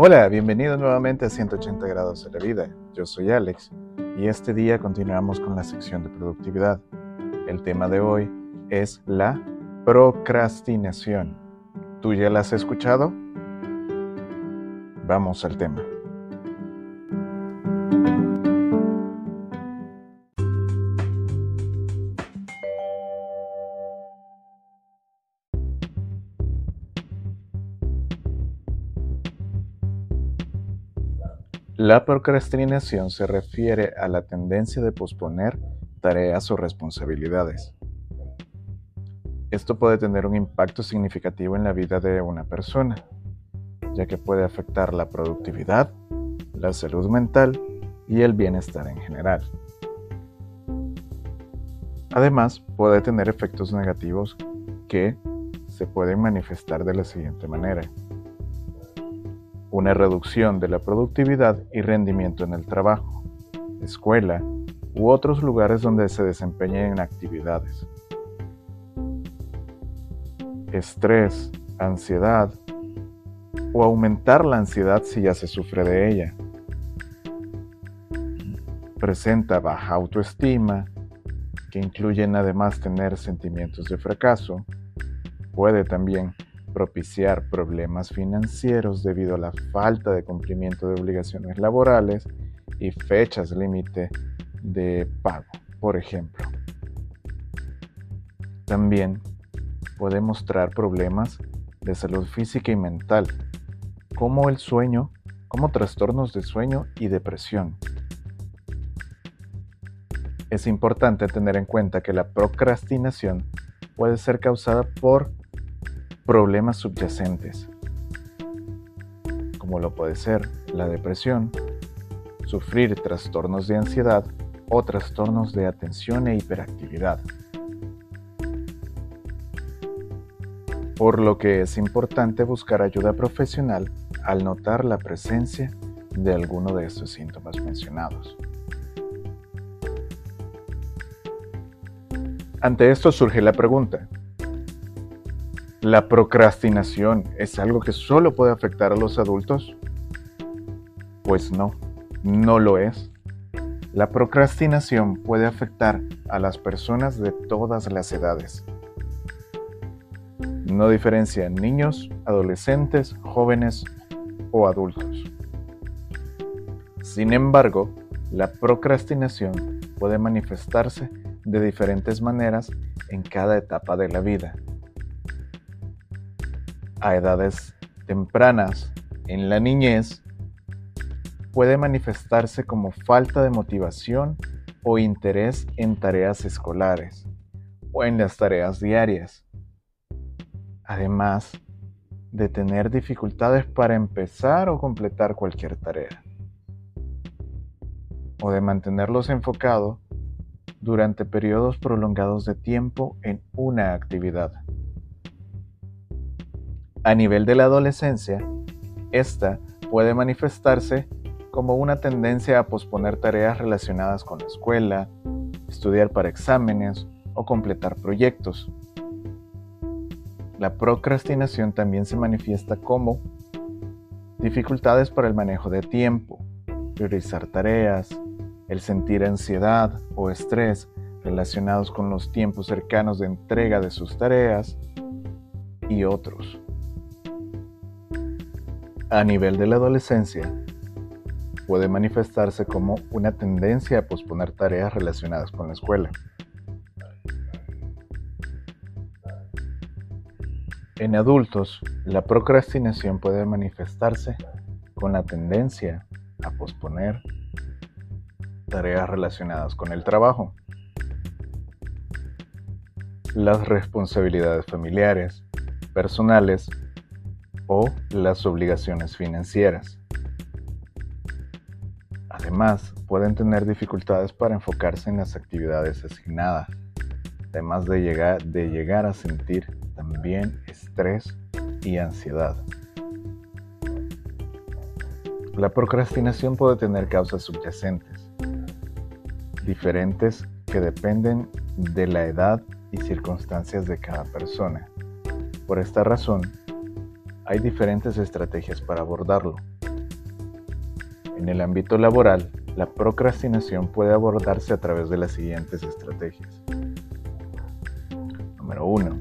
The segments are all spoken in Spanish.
Hola, bienvenido nuevamente a 180 grados de la vida. Yo soy Alex y este día continuamos con la sección de productividad. El tema de hoy es la procrastinación. ¿Tú ya la has escuchado? Vamos al tema. La procrastinación se refiere a la tendencia de posponer tareas o responsabilidades. Esto puede tener un impacto significativo en la vida de una persona, ya que puede afectar la productividad, la salud mental y el bienestar en general. Además, puede tener efectos negativos que se pueden manifestar de la siguiente manera una reducción de la productividad y rendimiento en el trabajo, escuela u otros lugares donde se desempeñen actividades. Estrés, ansiedad o aumentar la ansiedad si ya se sufre de ella. Presenta baja autoestima, que incluyen además tener sentimientos de fracaso. Puede también propiciar problemas financieros debido a la falta de cumplimiento de obligaciones laborales y fechas límite de pago, por ejemplo. También puede mostrar problemas de salud física y mental, como el sueño, como trastornos de sueño y depresión. Es importante tener en cuenta que la procrastinación puede ser causada por problemas subyacentes, como lo puede ser la depresión, sufrir trastornos de ansiedad o trastornos de atención e hiperactividad. Por lo que es importante buscar ayuda profesional al notar la presencia de alguno de estos síntomas mencionados. Ante esto surge la pregunta, ¿La procrastinación es algo que solo puede afectar a los adultos? Pues no, no lo es. La procrastinación puede afectar a las personas de todas las edades. No diferencia en niños, adolescentes, jóvenes o adultos. Sin embargo, la procrastinación puede manifestarse de diferentes maneras en cada etapa de la vida a edades tempranas en la niñez puede manifestarse como falta de motivación o interés en tareas escolares o en las tareas diarias. Además de tener dificultades para empezar o completar cualquier tarea. O de mantenerlos enfocados durante periodos prolongados de tiempo en una actividad. A nivel de la adolescencia, esta puede manifestarse como una tendencia a posponer tareas relacionadas con la escuela, estudiar para exámenes o completar proyectos. La procrastinación también se manifiesta como dificultades para el manejo de tiempo, priorizar tareas, el sentir ansiedad o estrés relacionados con los tiempos cercanos de entrega de sus tareas y otros. A nivel de la adolescencia, puede manifestarse como una tendencia a posponer tareas relacionadas con la escuela. En adultos, la procrastinación puede manifestarse con la tendencia a posponer tareas relacionadas con el trabajo, las responsabilidades familiares, personales o las obligaciones financieras. Además, pueden tener dificultades para enfocarse en las actividades asignadas, además de llegar, de llegar a sentir también estrés y ansiedad. La procrastinación puede tener causas subyacentes, diferentes que dependen de la edad y circunstancias de cada persona. Por esta razón, hay diferentes estrategias para abordarlo. En el ámbito laboral, la procrastinación puede abordarse a través de las siguientes estrategias. Número 1.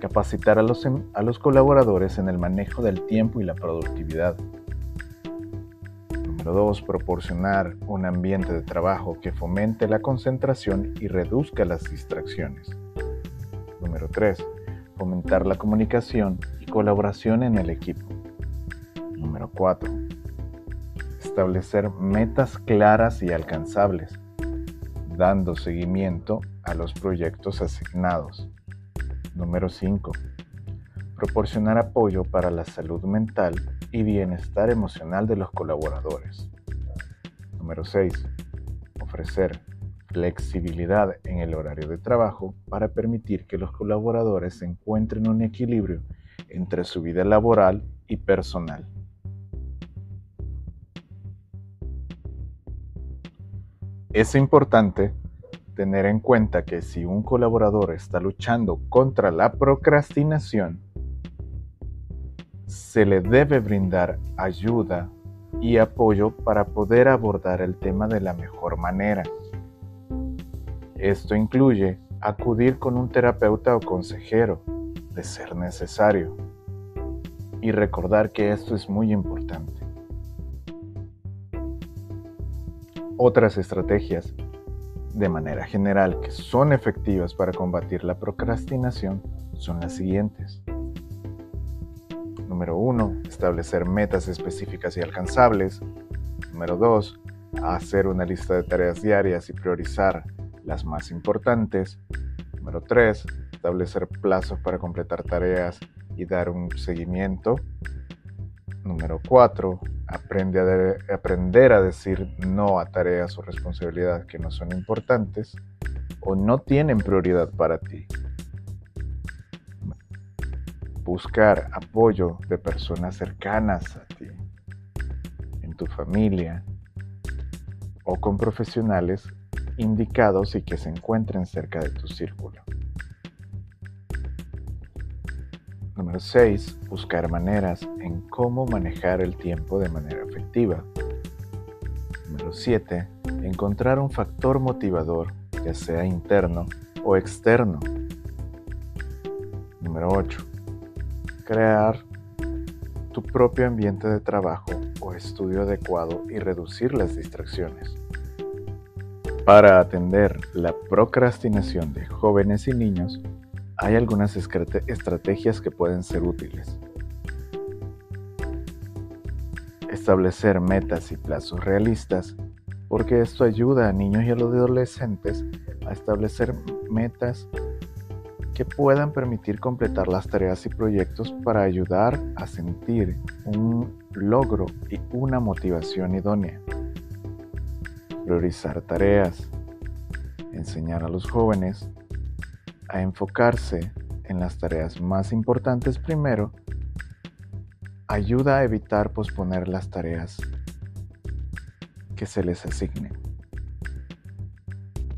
Capacitar a los, em, a los colaboradores en el manejo del tiempo y la productividad. Número 2. Proporcionar un ambiente de trabajo que fomente la concentración y reduzca las distracciones. Número 3. Fomentar la comunicación colaboración en el equipo. Número 4. Establecer metas claras y alcanzables, dando seguimiento a los proyectos asignados. Número 5. Proporcionar apoyo para la salud mental y bienestar emocional de los colaboradores. Número 6. Ofrecer flexibilidad en el horario de trabajo para permitir que los colaboradores encuentren un equilibrio entre su vida laboral y personal. Es importante tener en cuenta que si un colaborador está luchando contra la procrastinación, se le debe brindar ayuda y apoyo para poder abordar el tema de la mejor manera. Esto incluye acudir con un terapeuta o consejero, de ser necesario, y recordar que esto es muy importante. Otras estrategias, de manera general, que son efectivas para combatir la procrastinación son las siguientes. Número 1. Establecer metas específicas y alcanzables. Número 2. Hacer una lista de tareas diarias y priorizar las más importantes. Número 3. Establecer plazos para completar tareas y dar un seguimiento. Número 4. Aprende a aprender a decir no a tareas o responsabilidades que no son importantes o no tienen prioridad para ti. Buscar apoyo de personas cercanas a ti, en tu familia o con profesionales indicados y que se encuentren cerca de tu círculo. Número 6. Buscar maneras en cómo manejar el tiempo de manera efectiva. Número 7. Encontrar un factor motivador, ya sea interno o externo. Número 8. Crear tu propio ambiente de trabajo o estudio adecuado y reducir las distracciones. Para atender la procrastinación de jóvenes y niños, hay algunas estrategias que pueden ser útiles. Establecer metas y plazos realistas, porque esto ayuda a niños y a los adolescentes a establecer metas que puedan permitir completar las tareas y proyectos para ayudar a sentir un logro y una motivación idónea. Priorizar tareas. Enseñar a los jóvenes a enfocarse en las tareas más importantes primero, ayuda a evitar posponer las tareas que se les asignen.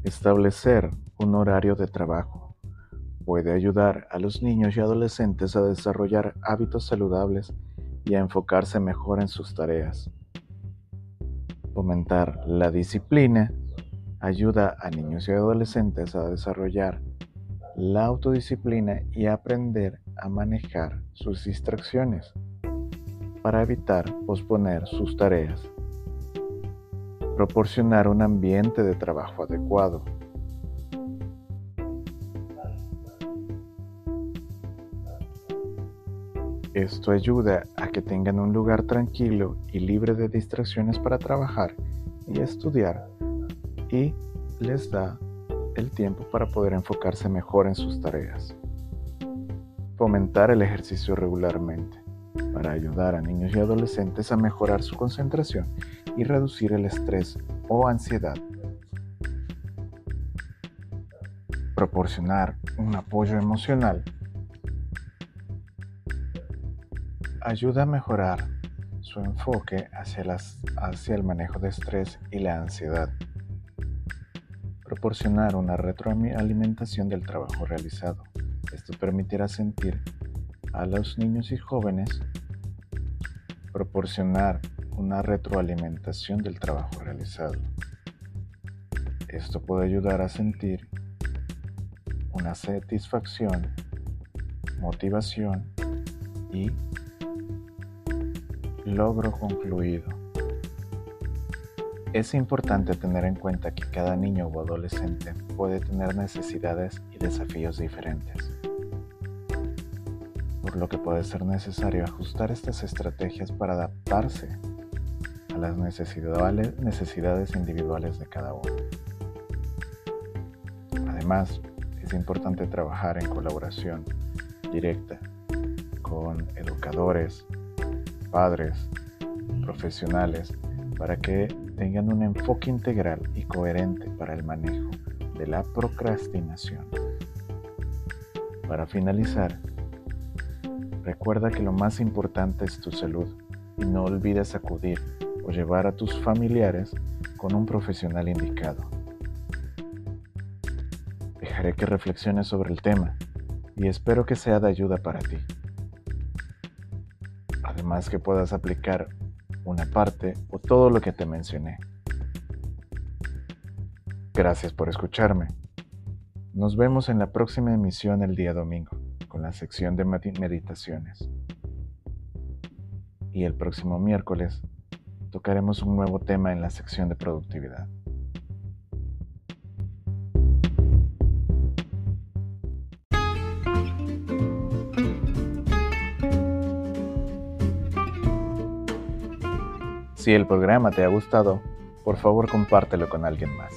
Establecer un horario de trabajo puede ayudar a los niños y adolescentes a desarrollar hábitos saludables y a enfocarse mejor en sus tareas. Fomentar la disciplina ayuda a niños y adolescentes a desarrollar la autodisciplina y aprender a manejar sus distracciones para evitar posponer sus tareas. Proporcionar un ambiente de trabajo adecuado. Esto ayuda a que tengan un lugar tranquilo y libre de distracciones para trabajar y estudiar y les da el tiempo para poder enfocarse mejor en sus tareas. Fomentar el ejercicio regularmente para ayudar a niños y adolescentes a mejorar su concentración y reducir el estrés o ansiedad. Proporcionar un apoyo emocional ayuda a mejorar su enfoque hacia, el manejo de estrés y la ansiedad proporcionar una retroalimentación del trabajo realizado. Esto permitirá sentir a los niños y jóvenes proporcionar una retroalimentación del trabajo realizado. Esto puede ayudar a sentir una satisfacción, motivación y logro concluido. Es importante tener en cuenta que cada niño o adolescente puede tener necesidades y desafíos diferentes, por lo que puede ser necesario ajustar estas estrategias para adaptarse a las necesidades individuales de cada uno. Además, es importante trabajar en colaboración directa con educadores, padres, profesionales, para que tengan un enfoque integral y coherente para el manejo de la procrastinación. Para finalizar, recuerda que lo más importante es tu salud y no olvides acudir o llevar a tus familiares con un profesional indicado. Dejaré que reflexiones sobre el tema y espero que sea de ayuda para ti. Además que puedas aplicar una parte o todo lo que te mencioné. Gracias por escucharme. Nos vemos en la próxima emisión el día domingo con la sección de meditaciones. Y el próximo miércoles tocaremos un nuevo tema en la sección de productividad. Si el programa te ha gustado, por favor compártelo con alguien más.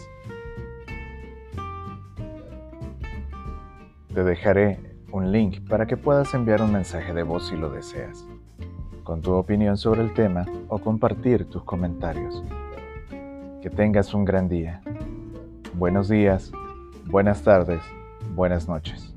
Te dejaré un link para que puedas enviar un mensaje de voz si lo deseas, con tu opinión sobre el tema o compartir tus comentarios. Que tengas un gran día. Buenos días, buenas tardes, buenas noches.